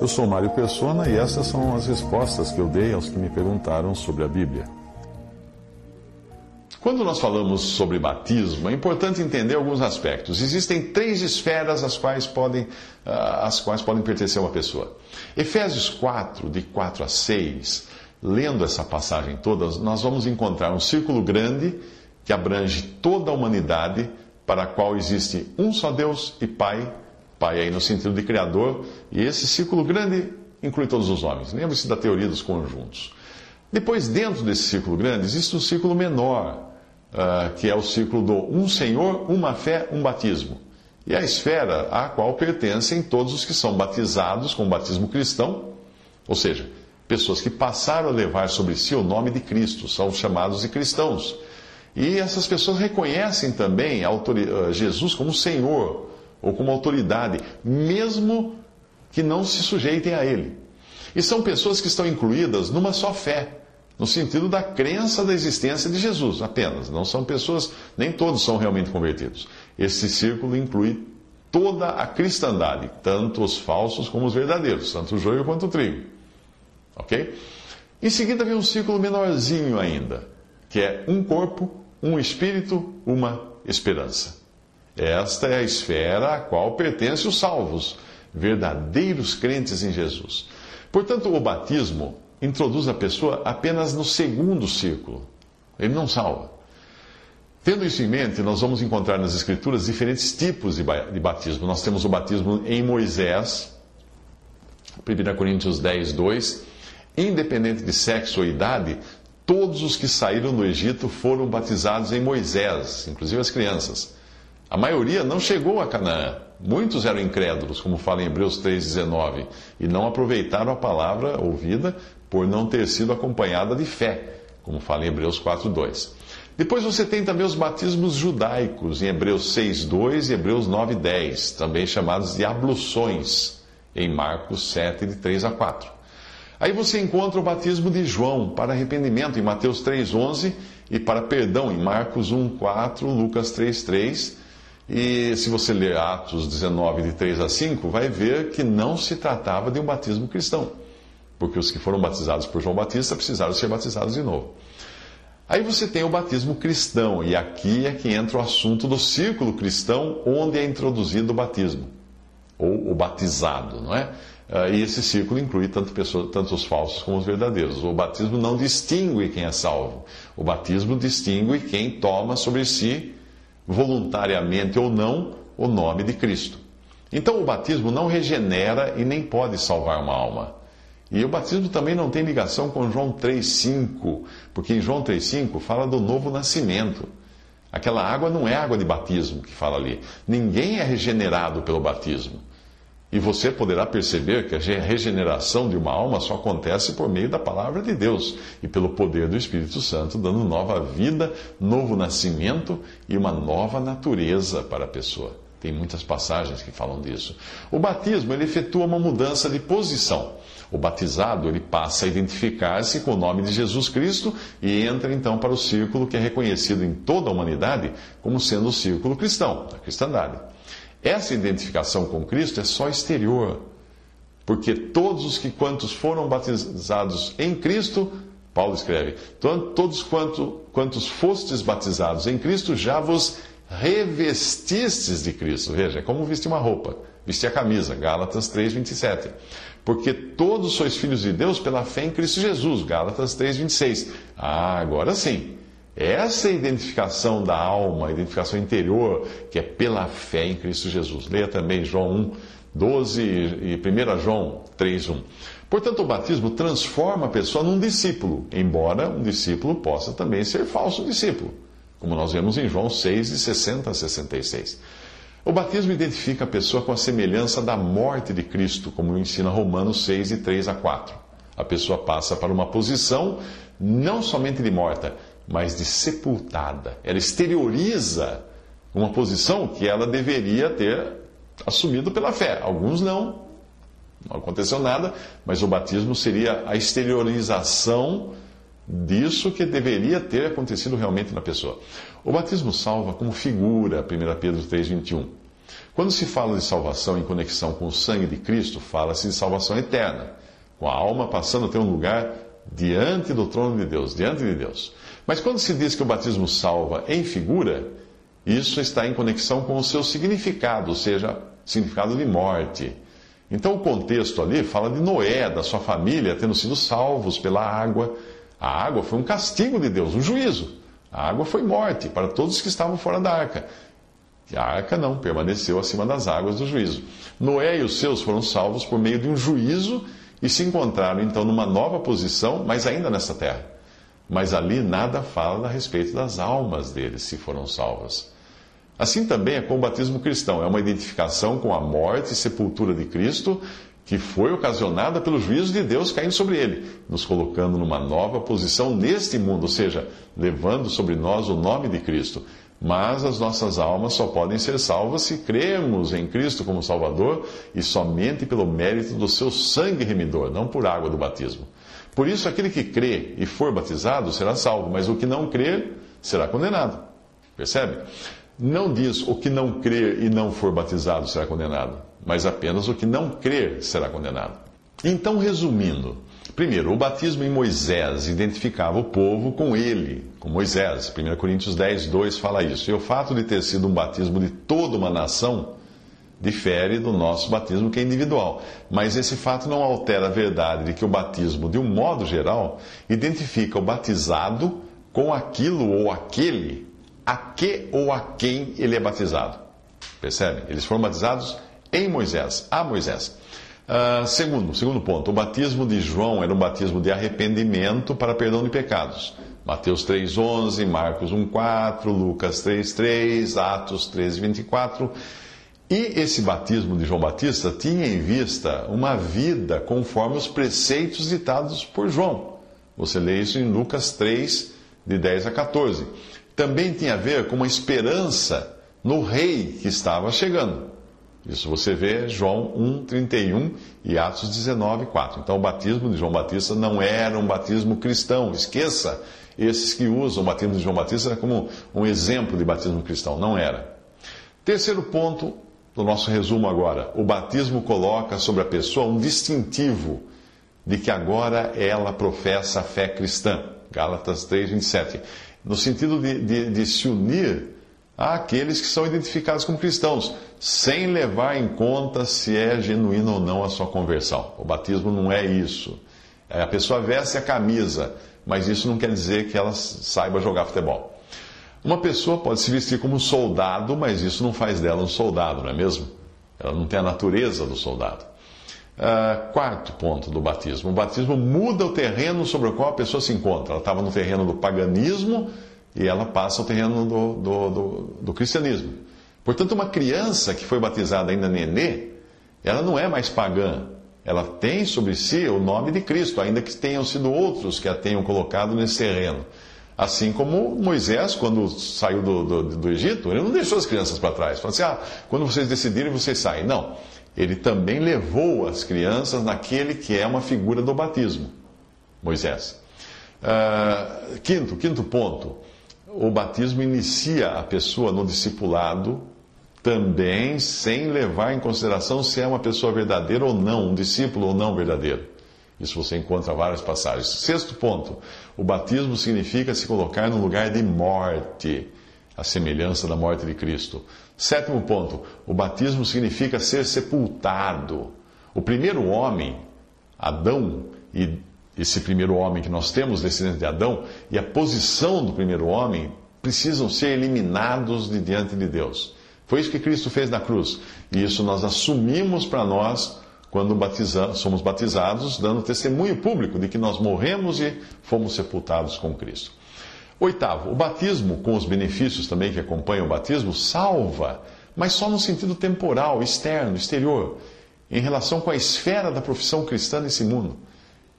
Eu sou Mário Persona e essas são as respostas que eu dei aos que me perguntaram sobre a Bíblia. Quando nós falamos sobre batismo, é importante entender alguns aspectos. Existem três esferas às quais podem, ah, às quais podem pertencer uma pessoa. Efésios 4, de 4 a 6, lendo essa passagem toda, nós vamos encontrar um círculo grande que abrange toda a humanidade, para a qual existe um só Deus e Pai, Pai aí no sentido de Criador, e esse círculo grande inclui todos os homens. Lembre-se da teoria dos conjuntos. Depois, dentro desse círculo grande, existe um círculo menor, uh, que é o círculo do um Senhor, uma fé, um batismo. E a esfera à qual pertencem todos os que são batizados com o batismo cristão, ou seja, pessoas que passaram a levar sobre si o nome de Cristo, são chamados de cristãos. E essas pessoas reconhecem também uh, Jesus como Senhor ou como autoridade, mesmo que não se sujeitem a Ele. E são pessoas que estão incluídas numa só fé no sentido da crença da existência de Jesus apenas. Não são pessoas, nem todos são realmente convertidos. Esse círculo inclui toda a cristandade, tanto os falsos como os verdadeiros, tanto o joio quanto o trigo. Ok? Em seguida vem um círculo menorzinho ainda, que é um corpo, um espírito, uma esperança. Esta é a esfera à qual pertencem os salvos, verdadeiros crentes em Jesus. Portanto, o batismo introduz a pessoa apenas no segundo círculo. Ele não salva. Tendo isso em mente, nós vamos encontrar nas Escrituras diferentes tipos de batismo. Nós temos o batismo em Moisés, 1 Coríntios 10, 2. Independente de sexo ou idade, todos os que saíram do Egito foram batizados em Moisés, inclusive as crianças. A maioria não chegou a Canaã. Muitos eram incrédulos, como fala em Hebreus 3,19, e não aproveitaram a palavra ouvida por não ter sido acompanhada de fé, como fala em Hebreus 4:2. Depois você tem também os batismos judaicos, em Hebreus 6:2 e Hebreus 9:10, também chamados de abluções, em Marcos 7, de 3 a 4. Aí você encontra o batismo de João para arrependimento em Mateus 3:11 e para perdão em Marcos 1:4, Lucas 3:3. E se você ler Atos 19 de 3 a 5, vai ver que não se tratava de um batismo cristão porque os que foram batizados por João Batista precisaram ser batizados de novo. Aí você tem o batismo cristão, e aqui é que entra o assunto do círculo cristão, onde é introduzido o batismo, ou o batizado, não é? Ah, e esse círculo inclui tanto, pessoas, tanto os falsos como os verdadeiros. O batismo não distingue quem é salvo. O batismo distingue quem toma sobre si, voluntariamente ou não, o nome de Cristo. Então o batismo não regenera e nem pode salvar uma alma. E o batismo também não tem ligação com João 3,5, porque em João 3,5 fala do novo nascimento. Aquela água não é água de batismo que fala ali. Ninguém é regenerado pelo batismo. E você poderá perceber que a regeneração de uma alma só acontece por meio da palavra de Deus e pelo poder do Espírito Santo, dando nova vida, novo nascimento e uma nova natureza para a pessoa. Tem muitas passagens que falam disso. O batismo ele efetua uma mudança de posição. O batizado ele passa a identificar-se com o nome de Jesus Cristo e entra então para o círculo que é reconhecido em toda a humanidade como sendo o círculo cristão, da cristandade. Essa identificação com Cristo é só exterior, porque todos os que quantos foram batizados em Cristo, Paulo escreve, todos quanto, quantos fostes batizados em Cristo já vos revestistes de Cristo. Veja, é como vestir uma roupa, vestir a camisa, Gálatas 3, 27 porque todos sois filhos de Deus pela fé em Cristo Jesus. Gálatas 3,26. Ah, agora sim. Essa é identificação da alma, a identificação interior, que é pela fé em Cristo Jesus. Leia também João 1, 12 e 1 João 3, 1. Portanto, o batismo transforma a pessoa num discípulo, embora um discípulo possa também ser falso discípulo, como nós vemos em João 6, de 60 a 66. O batismo identifica a pessoa com a semelhança da morte de Cristo, como ensina Romanos 6, de 3 a 4. A pessoa passa para uma posição não somente de morta, mas de sepultada. Ela exterioriza uma posição que ela deveria ter assumido pela fé. Alguns não. Não aconteceu nada, mas o batismo seria a exteriorização disso que deveria ter acontecido realmente na pessoa. O batismo salva como figura, 1 Pedro 3,21. Quando se fala de salvação em conexão com o sangue de Cristo, fala-se de salvação eterna, com a alma passando a ter um lugar diante do trono de Deus, diante de Deus. Mas quando se diz que o batismo salva em figura, isso está em conexão com o seu significado, ou seja, significado de morte. Então o contexto ali fala de Noé, da sua família, tendo sido salvos pela água a água foi um castigo de Deus, um juízo. A água foi morte para todos que estavam fora da arca. E a arca não, permaneceu acima das águas do juízo. Noé e os seus foram salvos por meio de um juízo e se encontraram então numa nova posição, mas ainda nessa terra. Mas ali nada fala a respeito das almas deles, se foram salvas. Assim também é com o batismo cristão, é uma identificação com a morte e sepultura de Cristo que foi ocasionada pelo juízo de Deus caindo sobre ele, nos colocando numa nova posição neste mundo, ou seja, levando sobre nós o nome de Cristo. Mas as nossas almas só podem ser salvas se cremos em Cristo como Salvador e somente pelo mérito do seu sangue remidor, não por água do batismo. Por isso, aquele que crê e for batizado será salvo, mas o que não crer será condenado. Percebe? Não diz o que não crer e não for batizado será condenado mas apenas o que não crer será condenado. Então, resumindo, primeiro, o batismo em Moisés identificava o povo com ele, com Moisés. 1 Coríntios 10, 2 fala isso. E o fato de ter sido um batismo de toda uma nação difere do nosso batismo, que é individual. Mas esse fato não altera a verdade de que o batismo, de um modo geral, identifica o batizado com aquilo ou aquele a que ou a quem ele é batizado. Percebe? Eles foram batizados em Moisés, a Moisés. Uh, segundo, segundo ponto, o batismo de João era um batismo de arrependimento para perdão de pecados. Mateus 3,11, Marcos 1,4, Lucas 3,3, Atos 13,24. E esse batismo de João Batista tinha em vista uma vida conforme os preceitos ditados por João. Você lê isso em Lucas 3, de 10 a 14. Também tinha a ver com uma esperança no rei que estava chegando. Isso você vê João 1, 31 e Atos 19, 4. Então o batismo de João Batista não era um batismo cristão. Esqueça esses que usam o batismo de João Batista como um exemplo de batismo cristão. Não era. Terceiro ponto do nosso resumo agora. O batismo coloca sobre a pessoa um distintivo de que agora ela professa a fé cristã. Gálatas 3, 27. No sentido de, de, de se unir àqueles que são identificados como cristãos, sem levar em conta se é genuína ou não a sua conversão. O batismo não é isso. É, a pessoa veste a camisa, mas isso não quer dizer que ela saiba jogar futebol. Uma pessoa pode se vestir como soldado, mas isso não faz dela um soldado, não é mesmo? Ela não tem a natureza do soldado. Uh, quarto ponto do batismo: o batismo muda o terreno sobre o qual a pessoa se encontra. Ela estava no terreno do paganismo e ela passa ao terreno do, do, do, do cristianismo. Portanto, uma criança que foi batizada ainda nenê, ela não é mais pagã. Ela tem sobre si o nome de Cristo, ainda que tenham sido outros que a tenham colocado nesse terreno. Assim como Moisés, quando saiu do, do, do Egito, ele não deixou as crianças para trás. Falou assim: ah, quando vocês decidirem, vocês saem. Não. Ele também levou as crianças naquele que é uma figura do batismo, Moisés. Uh, quinto, quinto ponto o batismo inicia a pessoa no discipulado também sem levar em consideração se é uma pessoa verdadeira ou não, um discípulo ou não verdadeiro. Isso você encontra várias passagens. Sexto ponto: o batismo significa se colocar no lugar de morte, a semelhança da morte de Cristo. Sétimo ponto: o batismo significa ser sepultado. O primeiro homem, Adão, e esse primeiro homem que nós temos, descendente de Adão, e a posição do primeiro homem precisam ser eliminados de diante de Deus. Foi isso que Cristo fez na cruz. E isso nós assumimos para nós quando batizamos, somos batizados, dando testemunho público de que nós morremos e fomos sepultados com Cristo. Oitavo, o batismo, com os benefícios também que acompanham o batismo, salva, mas só no sentido temporal, externo, exterior, em relação com a esfera da profissão cristã nesse mundo.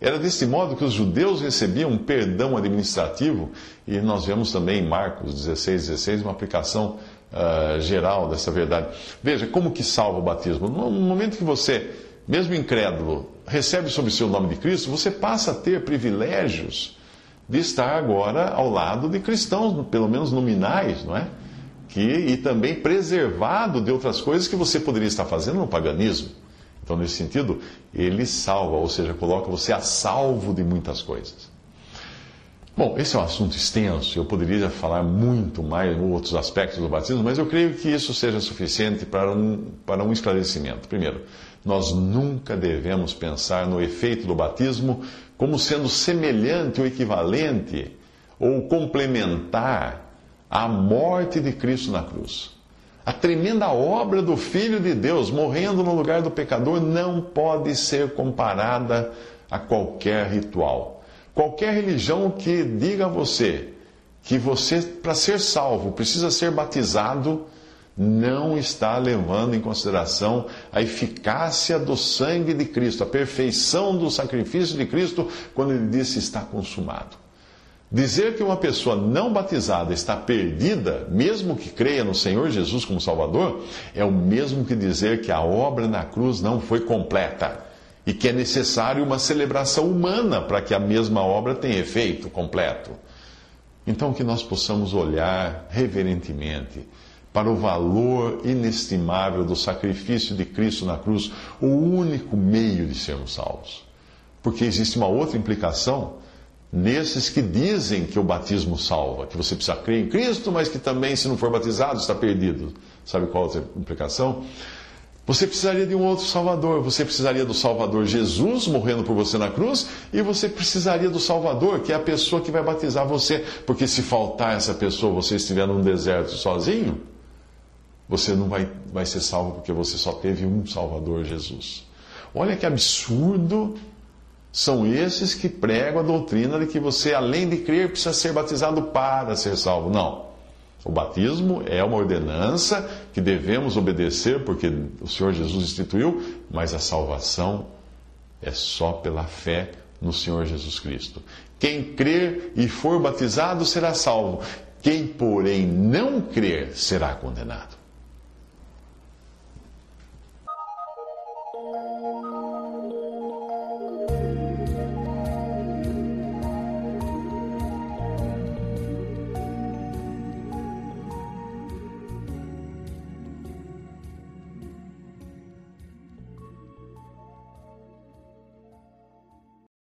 Era desse modo que os judeus recebiam um perdão administrativo, e nós vemos também em Marcos 16, 16 uma aplicação uh, geral dessa verdade. Veja, como que salva o batismo? No momento que você, mesmo incrédulo, recebe sob seu nome de Cristo, você passa a ter privilégios de estar agora ao lado de cristãos, pelo menos nominais, não é? Que, e também preservado de outras coisas que você poderia estar fazendo no paganismo. Então, nesse sentido, ele salva, ou seja, coloca você a salvo de muitas coisas. Bom, esse é um assunto extenso, eu poderia falar muito mais outros aspectos do batismo, mas eu creio que isso seja suficiente para um, para um esclarecimento. Primeiro, nós nunca devemos pensar no efeito do batismo como sendo semelhante ou equivalente ou complementar à morte de Cristo na cruz. A tremenda obra do Filho de Deus morrendo no lugar do pecador não pode ser comparada a qualquer ritual. Qualquer religião que diga a você que você, para ser salvo, precisa ser batizado, não está levando em consideração a eficácia do sangue de Cristo, a perfeição do sacrifício de Cristo, quando ele disse está consumado. Dizer que uma pessoa não batizada está perdida, mesmo que creia no Senhor Jesus como Salvador, é o mesmo que dizer que a obra na cruz não foi completa e que é necessário uma celebração humana para que a mesma obra tenha efeito completo. Então, que nós possamos olhar reverentemente para o valor inestimável do sacrifício de Cristo na cruz, o único meio de sermos salvos. Porque existe uma outra implicação nesses que dizem que o batismo salva, que você precisa crer em Cristo, mas que também, se não for batizado, está perdido. Sabe qual a outra implicação? Você precisaria de um outro Salvador. Você precisaria do Salvador Jesus morrendo por você na cruz, e você precisaria do Salvador, que é a pessoa que vai batizar você. Porque se faltar essa pessoa, você estiver num deserto sozinho, você não vai, vai ser salvo porque você só teve um Salvador, Jesus. Olha que absurdo são esses que pregam a doutrina de que você, além de crer, precisa ser batizado para ser salvo. Não. O batismo é uma ordenança que devemos obedecer porque o Senhor Jesus instituiu, mas a salvação é só pela fé no Senhor Jesus Cristo. Quem crer e for batizado será salvo. Quem, porém, não crer será condenado.